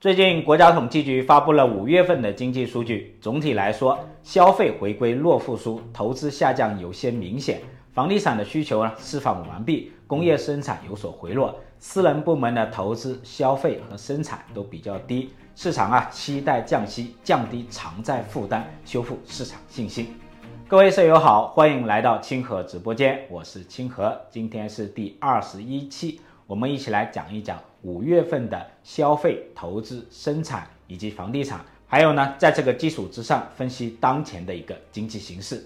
最近，国家统计局发布了五月份的经济数据。总体来说，消费回归弱复苏，投资下降有些明显。房地产的需求呢释放完毕，工业生产有所回落，私人部门的投资、消费和生产都比较低。市场啊期待降息，降低偿债负担，修复市场信心。各位舍友好，欢迎来到清河直播间，我是清河，今天是第二十一期。我们一起来讲一讲五月份的消费、投资、生产以及房地产，还有呢，在这个基础之上分析当前的一个经济形势。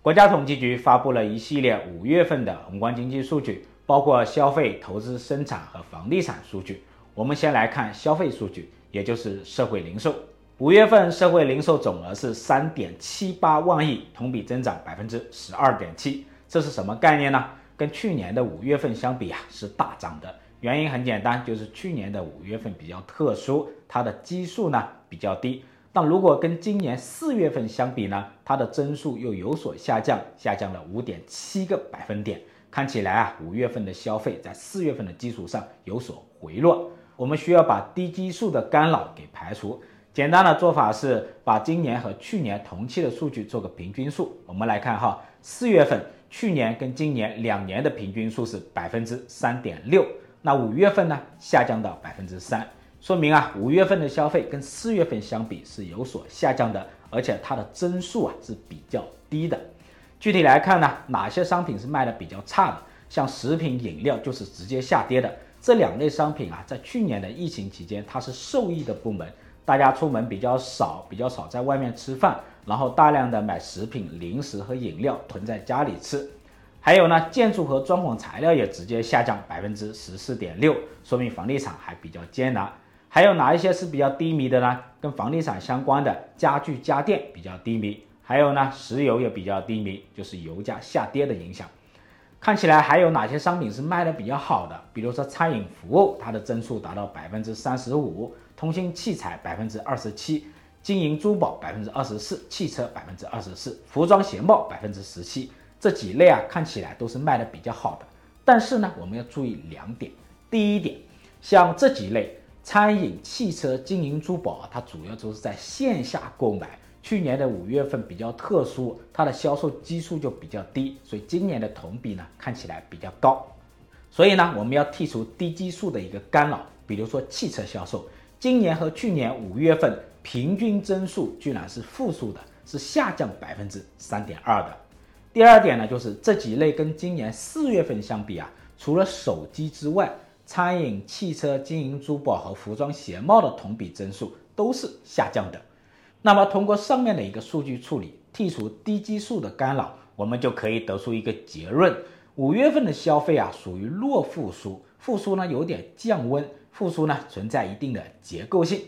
国家统计局发布了一系列五月份的宏观经济数据，包括消费、投资、生产和房地产数据。我们先来看消费数据，也就是社会零售。五月份社会零售总额是三点七八万亿，同比增长百分之十二点七。这是什么概念呢？跟去年的五月份相比啊，是大涨的。原因很简单，就是去年的五月份比较特殊，它的基数呢比较低。但如果跟今年四月份相比呢，它的增速又有所下降，下降了五点七个百分点。看起来啊，五月份的消费在四月份的基础上有所回落。我们需要把低基数的干扰给排除。简单的做法是把今年和去年同期的数据做个平均数。我们来看哈，四月份。去年跟今年两年的平均数是百分之三点六，那五月份呢下降到百分之三，说明啊五月份的消费跟四月份相比是有所下降的，而且它的增速啊是比较低的。具体来看呢，哪些商品是卖的比较差的？像食品饮料就是直接下跌的。这两类商品啊，在去年的疫情期间它是受益的部门，大家出门比较少，比较少在外面吃饭。然后大量的买食品、零食和饮料囤在家里吃，还有呢，建筑和装潢材料也直接下降百分之十四点六，说明房地产还比较艰难。还有哪一些是比较低迷的呢？跟房地产相关的家具家电比较低迷，还有呢，石油也比较低迷，就是油价下跌的影响。看起来还有哪些商品是卖的比较好的？比如说餐饮服务，它的增速达到百分之三十五，通信器材百分之二十七。金银珠宝百分之二十四，汽车百分之二十四，服装鞋帽百分之十七，这几类啊看起来都是卖的比较好的。但是呢，我们要注意两点。第一点，像这几类餐饮、汽车、金银珠宝啊，它主要都是在线下购买。去年的五月份比较特殊，它的销售基数就比较低，所以今年的同比呢看起来比较高。所以呢，我们要剔除低基数的一个干扰，比如说汽车销售，今年和去年五月份。平均增速居然是负数的，是下降百分之三点二的。第二点呢，就是这几类跟今年四月份相比啊，除了手机之外，餐饮、汽车、金银珠宝和服装鞋帽的同比增速都是下降的。那么通过上面的一个数据处理，剔除低基数的干扰，我们就可以得出一个结论：五月份的消费啊，属于弱复苏，复苏呢有点降温，复苏呢存在一定的结构性。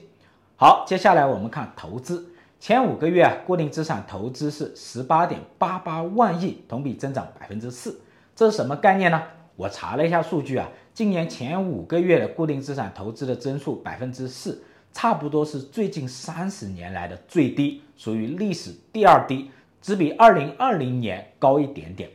好，接下来我们看投资。前五个月啊，固定资产投资是十八点八八万亿，同比增长百分之四。这是什么概念呢？我查了一下数据啊，今年前五个月的固定资产投资的增速百分之四，差不多是最近三十年来的最低，属于历史第二低，只比二零二零年高一点点。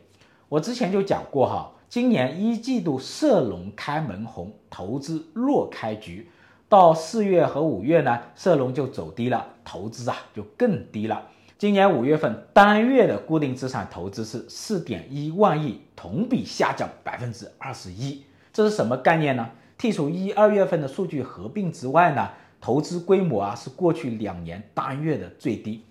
我之前就讲过哈，今年一季度涉农开门红，投资弱开局。到四月和五月呢，社融就走低了，投资啊就更低了。今年五月份单月的固定资产投资是四点一万亿，同比下降百分之二十一。这是什么概念呢？剔除一二月份的数据合并之外呢，投资规模啊是过去两年单月的最低。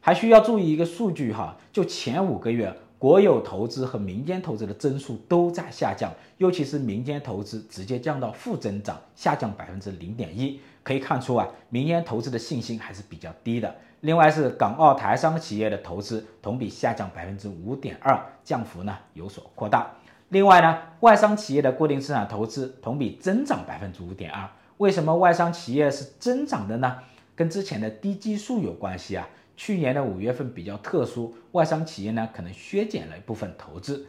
还需要注意一个数据哈，就前五个月。国有投资和民间投资的增速都在下降，尤其是民间投资直接降到负增长，下降百分之零点一。可以看出啊，民间投资的信心还是比较低的。另外是港澳台商企业的投资同比下降百分之五点二，降幅呢有所扩大。另外呢，外商企业的固定资产投资同比增长百分之五点二。为什么外商企业是增长的呢？跟之前的低基数有关系啊。去年的五月份比较特殊，外商企业呢可能削减了一部分投资。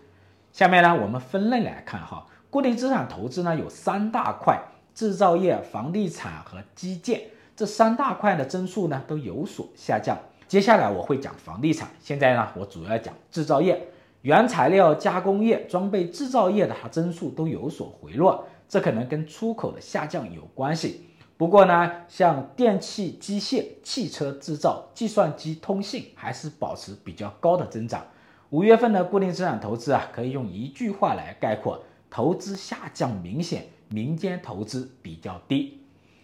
下面呢我们分类来看哈，固定资产投资呢有三大块：制造业、房地产和基建。这三大块的增速呢都有所下降。接下来我会讲房地产，现在呢我主要讲制造业、原材料加工业、装备制造业的它增速都有所回落，这可能跟出口的下降有关系。不过呢，像电气、机械、汽车制造、计算机、通信还是保持比较高的增长。五月份的固定资产投资啊，可以用一句话来概括：投资下降明显，民间投资比较低。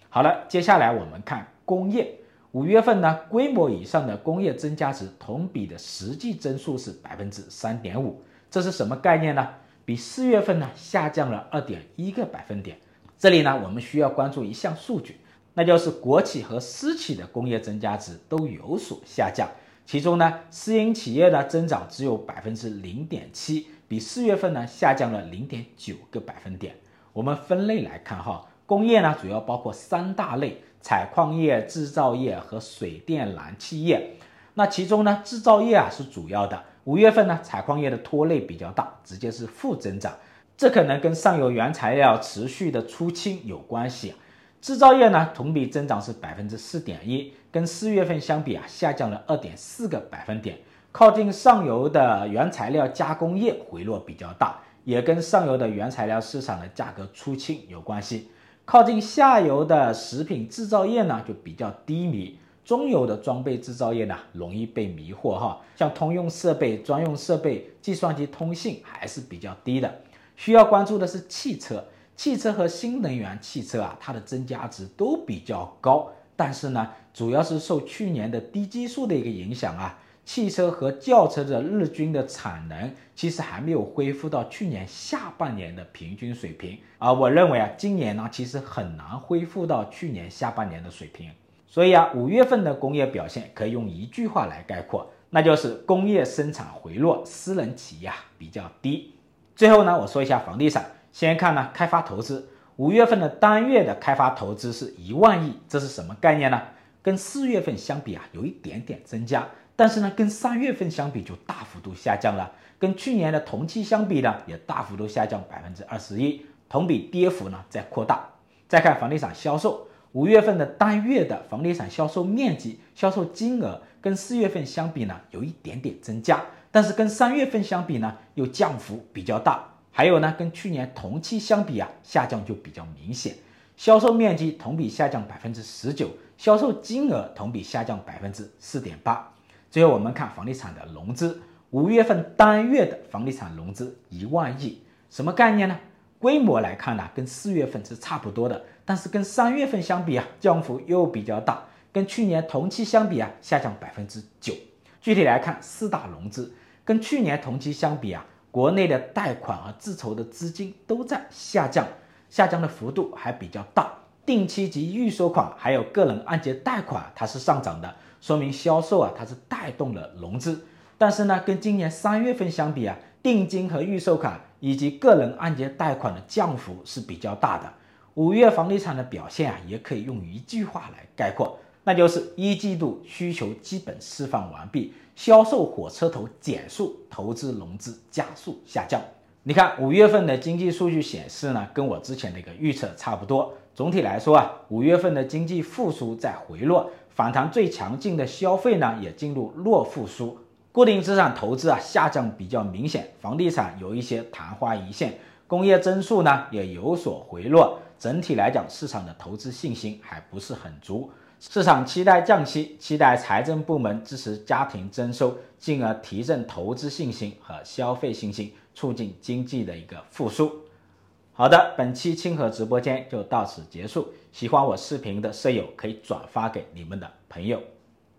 好了，接下来我们看工业。五月份呢，规模以上的工业增加值同比的实际增速是百分之三点五，这是什么概念呢？比四月份呢下降了二点一个百分点。这里呢，我们需要关注一项数据，那就是国企和私企的工业增加值都有所下降。其中呢，私营企业的增长只有百分之零点七，比四月份呢下降了零点九个百分点。我们分类来看哈，工业呢主要包括三大类。采矿业、制造业和水电燃气业，那其中呢，制造业啊是主要的。五月份呢，采矿业的拖累比较大，直接是负增长。这可能跟上游原材料持续的出清有关系。制造业呢，同比增长是百分之四点一，跟四月份相比啊，下降了二点四个百分点。靠近上游的原材料加工业回落比较大，也跟上游的原材料市场的价格出清有关系。靠近下游的食品制造业呢，就比较低迷；中游的装备制造业呢，容易被迷惑哈。像通用设备、专用设备、计算机通信还是比较低的。需要关注的是汽车，汽车和新能源汽车啊，它的增加值都比较高，但是呢，主要是受去年的低基数的一个影响啊。汽车和轿车的日均的产能其实还没有恢复到去年下半年的平均水平，而我认为啊，今年呢其实很难恢复到去年下半年的水平。所以啊，五月份的工业表现可以用一句话来概括，那就是工业生产回落，私人企业啊比较低。最后呢，我说一下房地产，先看呢开发投资，五月份的单月的开发投资是一万亿，这是什么概念呢？跟四月份相比啊，有一点点增加。但是呢，跟三月份相比就大幅度下降了，跟去年的同期相比呢，也大幅度下降百分之二十一，同比跌幅呢在扩大。再看房地产销售，五月份的单月的房地产销售面积、销售金额跟四月份相比呢，有一点点增加，但是跟三月份相比呢，又降幅比较大。还有呢，跟去年同期相比啊，下降就比较明显，销售面积同比下降百分之十九，销售金额同比下降百分之四点八。最后我们看房地产的融资，五月份单月的房地产融资一万亿，什么概念呢？规模来看呢，跟四月份是差不多的，但是跟三月份相比啊，降幅又比较大，跟去年同期相比啊，下降百分之九。具体来看，四大融资跟去年同期相比啊，国内的贷款和自筹的资金都在下降，下降的幅度还比较大。定期及预收款还有个人按揭贷款，它是上涨的。说明销售啊，它是带动了融资，但是呢，跟今年三月份相比啊，定金和预售款以及个人按揭贷款的降幅是比较大的。五月房地产的表现啊，也可以用一句话来概括，那就是一季度需求基本释放完毕，销售火车头减速，投资融资加速下降。你看五月份的经济数据显示呢，跟我之前的一个预测差不多。总体来说啊，五月份的经济复苏在回落。反弹最强劲的消费呢，也进入弱复苏，固定资产投资啊下降比较明显，房地产有一些昙花一现，工业增速呢也有所回落。整体来讲，市场的投资信心还不是很足，市场期待降息，期待财政部门支持家庭增收，进而提振投资信心和消费信心，促进经济的一个复苏。好的，本期清河直播间就到此结束。喜欢我视频的舍友可以转发给你们的朋友。